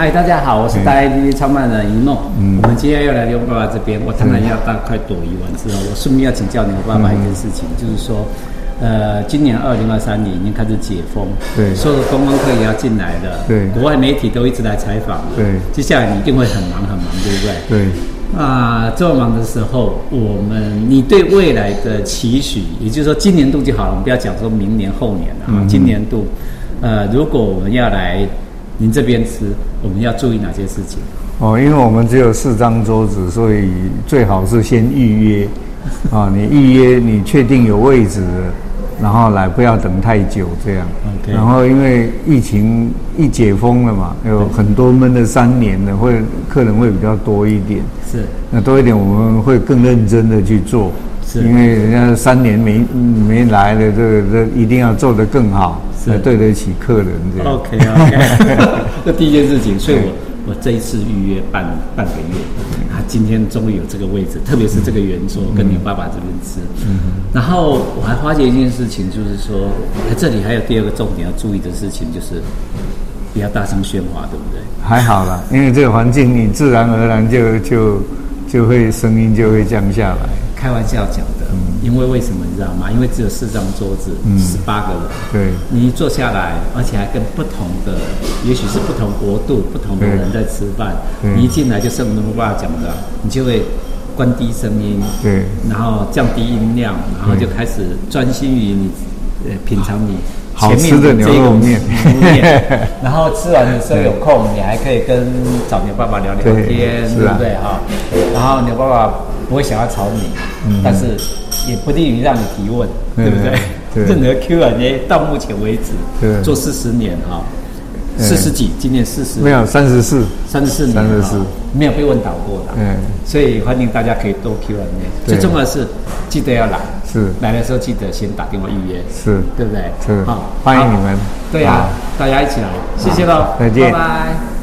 嗨，大家好，我是大 P 创办人一诺。嗯，我们今天要来刘爸爸这边，我当然要大快朵颐完之后，我顺便要请教刘爸爸一件事情，嗯、就是说，呃，今年二零二三年已经开始解封，对，所有的观光客也要进来了，对，国外媒体都一直来采访，对，接下来你一定会很忙很忙，对不对？对。啊，这么忙的时候，我们你对未来的期许，也就是说今年度就好了，我们不要讲说明年后年了，嗯、今年度，呃，如果我们要来您这边吃，我们要注意哪些事情？哦，因为我们只有四张桌子，所以最好是先预约啊，你预约，你确定有位置。然后来，不要等太久，这样。然后因为疫情一解封了嘛，有很多闷了三年的，会客人会比较多一点。是。那多一点，我们会更认真的去做。是。因为人家三年没没来了，这个这一定要做得更好，才对得起客人这样。OK OK。这第一件事情，所以我。我这一次预约半半个月，啊今天终于有这个位置，特别是这个圆桌跟你爸爸这边吃。嗯，然后我还发觉一件事情，就是说，哎这里还有第二个重点要注意的事情，就是不要大声喧哗，对不对？还好啦，因为这个环境，你自然而然就就就会声音就会降下来。开玩笑讲的，嗯，因为为什么你知道吗？因为只有四张桌子，十八个人，对，你一坐下来，而且还跟不同的，也许是不同国度、不同的人在吃饭，你一进来就是我们爸爸讲的，你就会关低声音，对，然后降低音量，然后就开始专心于你，呃，品尝你前面的这个面，然后吃完的时候有空，你还可以跟找牛爸爸聊聊天，对不对哈？然后牛爸爸。不会想要吵你，嗯、但是也不利于让你提问，对，不对？对任何 Q&A 到目前为止对做四十年哈，四十几，今年四十，没有三十四，三十四年，三十四，没有被问倒过的，嗯，所以欢迎大家可以多 Q&A，对。最重要的是记得要来，是。来的时候记得先打电话预约，是。对不对？是，好，欢迎你们，对呀、啊，大家一起来，谢谢喽，再见，拜拜。